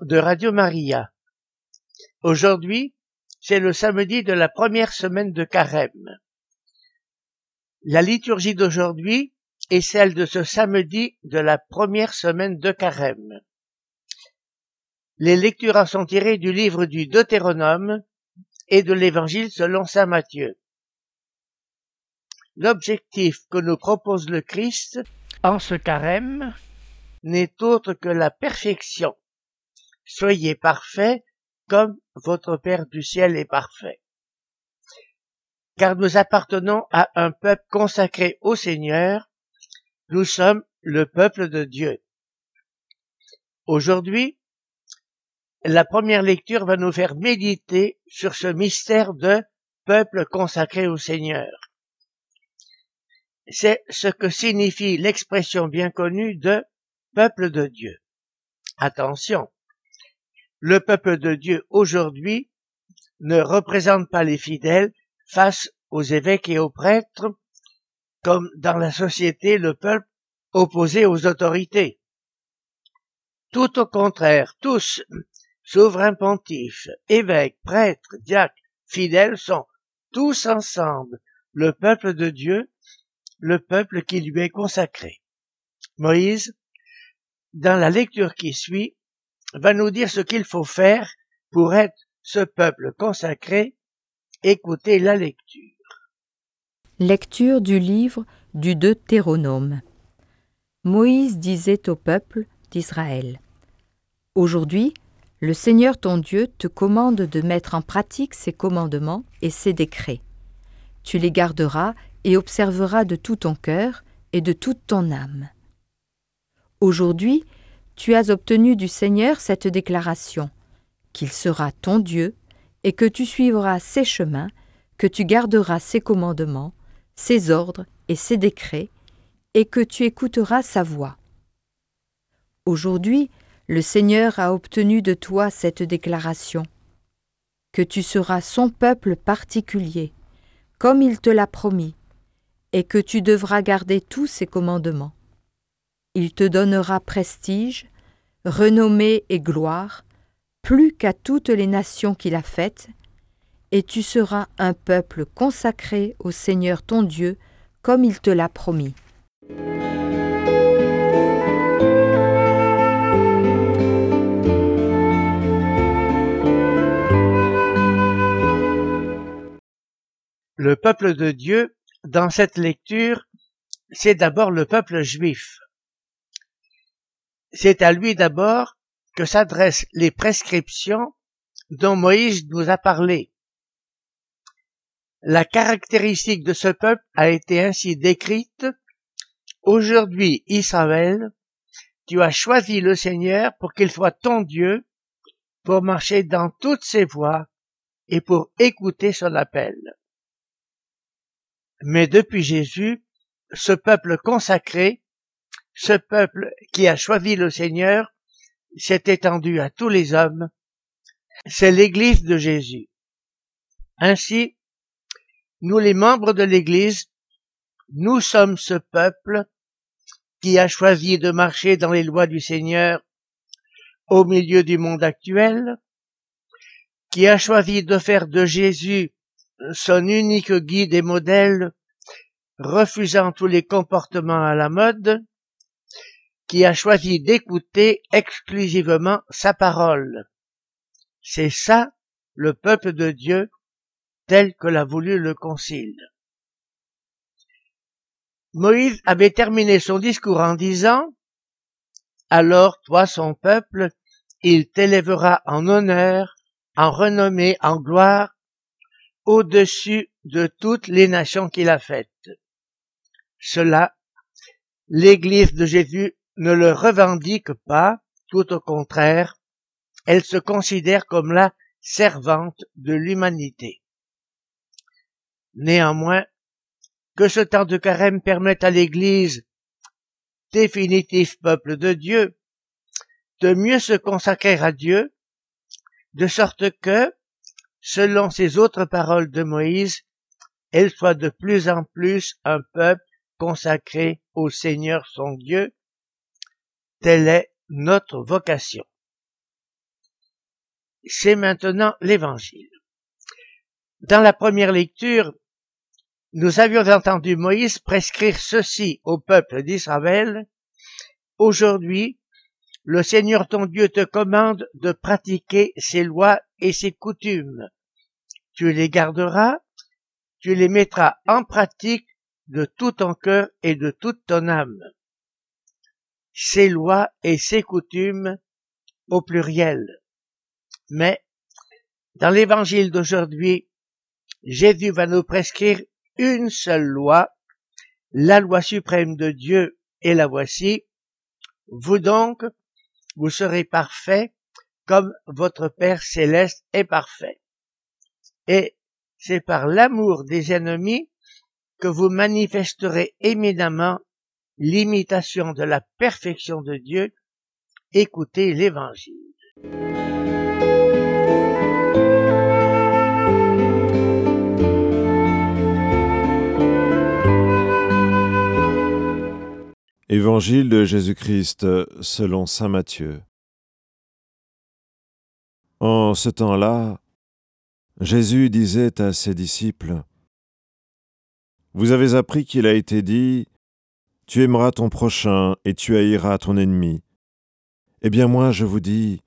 de Radio Maria. Aujourd'hui, c'est le samedi de la première semaine de Carême. La liturgie d'aujourd'hui est celle de ce samedi de la première semaine de Carême. Les lectures sont tirées du livre du Deutéronome et de l'Évangile selon saint Matthieu. L'objectif que nous propose le Christ en ce carême n'est autre que la perfection. Soyez parfaits comme votre Père du ciel est parfait. Car nous appartenons à un peuple consacré au Seigneur, nous sommes le peuple de Dieu. Aujourd'hui, la première lecture va nous faire méditer sur ce mystère de peuple consacré au Seigneur c'est ce que signifie l'expression bien connue de peuple de Dieu. Attention, le peuple de Dieu aujourd'hui ne représente pas les fidèles face aux évêques et aux prêtres, comme dans la société le peuple opposé aux autorités. Tout au contraire, tous, souverains pontifs, évêques, prêtres, diacres, fidèles, sont tous ensemble le peuple de Dieu le peuple qui lui est consacré. Moïse, dans la lecture qui suit, va nous dire ce qu'il faut faire pour être ce peuple consacré. Écoutez la lecture. Lecture du livre du Deutéronome. Moïse disait au peuple d'Israël Aujourd'hui, le Seigneur ton Dieu te commande de mettre en pratique ses commandements et ses décrets. Tu les garderas et observeras de tout ton cœur et de toute ton âme. Aujourd'hui, tu as obtenu du Seigneur cette déclaration, qu'il sera ton Dieu, et que tu suivras ses chemins, que tu garderas ses commandements, ses ordres et ses décrets, et que tu écouteras sa voix. Aujourd'hui, le Seigneur a obtenu de toi cette déclaration, que tu seras son peuple particulier, comme il te l'a promis, et que tu devras garder tous ses commandements. Il te donnera prestige, renommée et gloire, plus qu'à toutes les nations qu'il a faites, et tu seras un peuple consacré au Seigneur ton Dieu, comme il te l'a promis. Le peuple de Dieu dans cette lecture, c'est d'abord le peuple juif. C'est à lui d'abord que s'adressent les prescriptions dont Moïse nous a parlé. La caractéristique de ce peuple a été ainsi décrite. Aujourd'hui, Israël, tu as choisi le Seigneur pour qu'il soit ton Dieu, pour marcher dans toutes ses voies et pour écouter son appel. Mais depuis Jésus, ce peuple consacré, ce peuple qui a choisi le Seigneur, s'est étendu à tous les hommes. C'est l'Église de Jésus. Ainsi, nous les membres de l'Église, nous sommes ce peuple qui a choisi de marcher dans les lois du Seigneur au milieu du monde actuel, qui a choisi de faire de Jésus son unique guide et modèle, refusant tous les comportements à la mode, qui a choisi d'écouter exclusivement sa parole. C'est ça le peuple de Dieu tel que l'a voulu le Concile. Moïse avait terminé son discours en disant Alors toi son peuple, il t'élèvera en honneur, en renommée, en gloire, au-dessus de toutes les nations qu'il a faites. Cela, l'Église de Jésus ne le revendique pas, tout au contraire, elle se considère comme la servante de l'humanité. Néanmoins, que ce temps de carême permette à l'Église, définitif peuple de Dieu, de mieux se consacrer à Dieu, de sorte que, selon ces autres paroles de Moïse, elle soit de plus en plus un peuple consacré au Seigneur son Dieu. Telle est notre vocation. C'est maintenant l'Évangile. Dans la première lecture, nous avions entendu Moïse prescrire ceci au peuple d'Israël. Aujourd'hui, le Seigneur ton Dieu te commande de pratiquer ses lois et ses coutumes. Tu les garderas, tu les mettras en pratique de tout ton cœur et de toute ton âme. Ses lois et ses coutumes au pluriel. Mais, dans l'évangile d'aujourd'hui, Jésus va nous prescrire une seule loi, la loi suprême de Dieu, et la voici. Vous donc, vous serez parfaits comme votre Père céleste est parfait. Et c'est par l'amour des ennemis que vous manifesterez éminemment l'imitation de la perfection de Dieu. Écoutez l'Évangile. Évangile de Jésus-Christ selon Saint Matthieu. En ce temps-là, Jésus disait à ses disciples, Vous avez appris qu'il a été dit, Tu aimeras ton prochain et tu haïras ton ennemi. Eh bien moi je vous dis,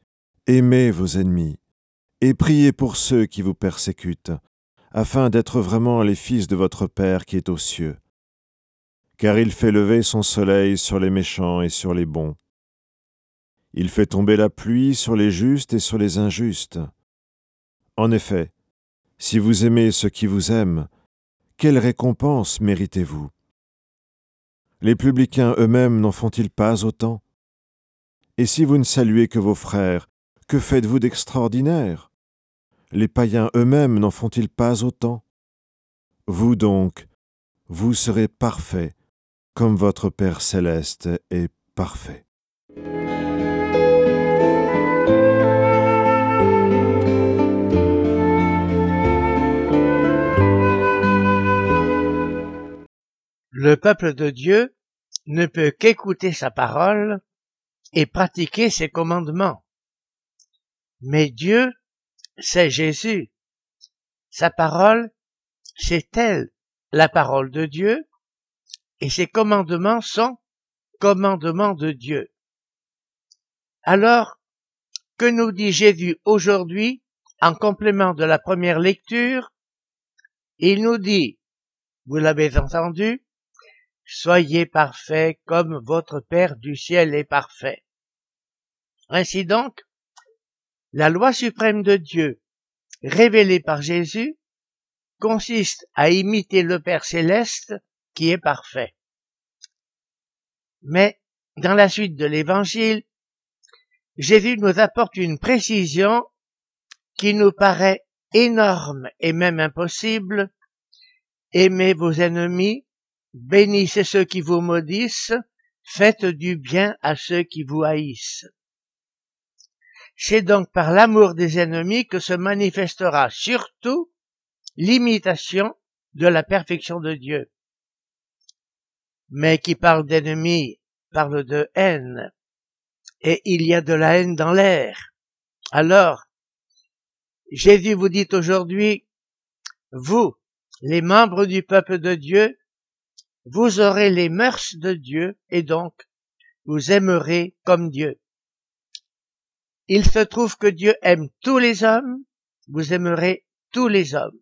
aimez vos ennemis, et priez pour ceux qui vous persécutent, afin d'être vraiment les fils de votre Père qui est aux cieux car il fait lever son soleil sur les méchants et sur les bons. Il fait tomber la pluie sur les justes et sur les injustes. En effet, si vous aimez ceux qui vous aiment, quelle récompense méritez-vous? Les publicains eux-mêmes n'en font-ils pas autant? Et si vous ne saluez que vos frères, que faites-vous d'extraordinaire? Les païens eux-mêmes n'en font-ils pas autant? Vous donc, vous serez parfaits, comme votre Père céleste est parfait. Le peuple de Dieu ne peut qu'écouter sa parole et pratiquer ses commandements. Mais Dieu, c'est Jésus. Sa parole, c'est elle, la parole de Dieu, et ces commandements sont commandements de Dieu. Alors, que nous dit Jésus aujourd'hui en complément de la première lecture? Il nous dit, vous l'avez entendu, Soyez parfaits comme votre Père du ciel est parfait. Ainsi donc, la loi suprême de Dieu, révélée par Jésus, consiste à imiter le Père céleste qui est parfait. Mais, dans la suite de l'évangile, Jésus nous apporte une précision qui nous paraît énorme et même impossible. Aimez vos ennemis, bénissez ceux qui vous maudissent, faites du bien à ceux qui vous haïssent. C'est donc par l'amour des ennemis que se manifestera surtout l'imitation de la perfection de Dieu mais qui parle d'ennemis parle de haine. Et il y a de la haine dans l'air. Alors, Jésus vous dit aujourd'hui, vous, les membres du peuple de Dieu, vous aurez les mœurs de Dieu et donc vous aimerez comme Dieu. Il se trouve que Dieu aime tous les hommes, vous aimerez tous les hommes.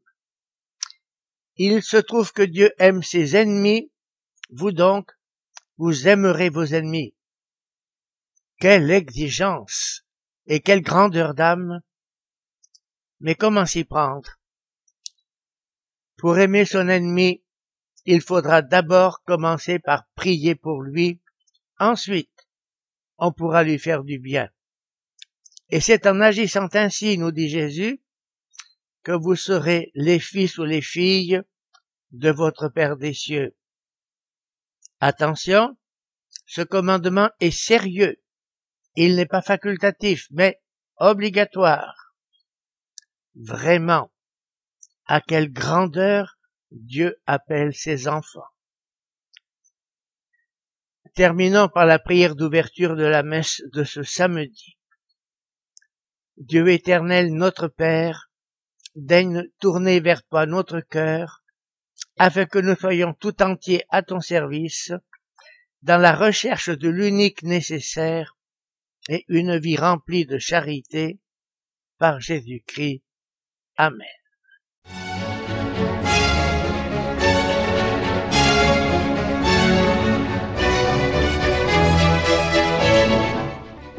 Il se trouve que Dieu aime ses ennemis, vous donc, vous aimerez vos ennemis. Quelle exigence et quelle grandeur d'âme. Mais comment s'y prendre? Pour aimer son ennemi, il faudra d'abord commencer par prier pour lui, ensuite on pourra lui faire du bien. Et c'est en agissant ainsi, nous dit Jésus, que vous serez les fils ou les filles de votre Père des cieux. Attention, ce commandement est sérieux. Il n'est pas facultatif, mais obligatoire. Vraiment, à quelle grandeur Dieu appelle ses enfants. Terminons par la prière d'ouverture de la messe de ce samedi. Dieu éternel, notre Père, daigne tourner vers toi notre cœur, afin que nous soyons tout entiers à ton service, dans la recherche de l'unique nécessaire et une vie remplie de charité, par Jésus-Christ. Amen.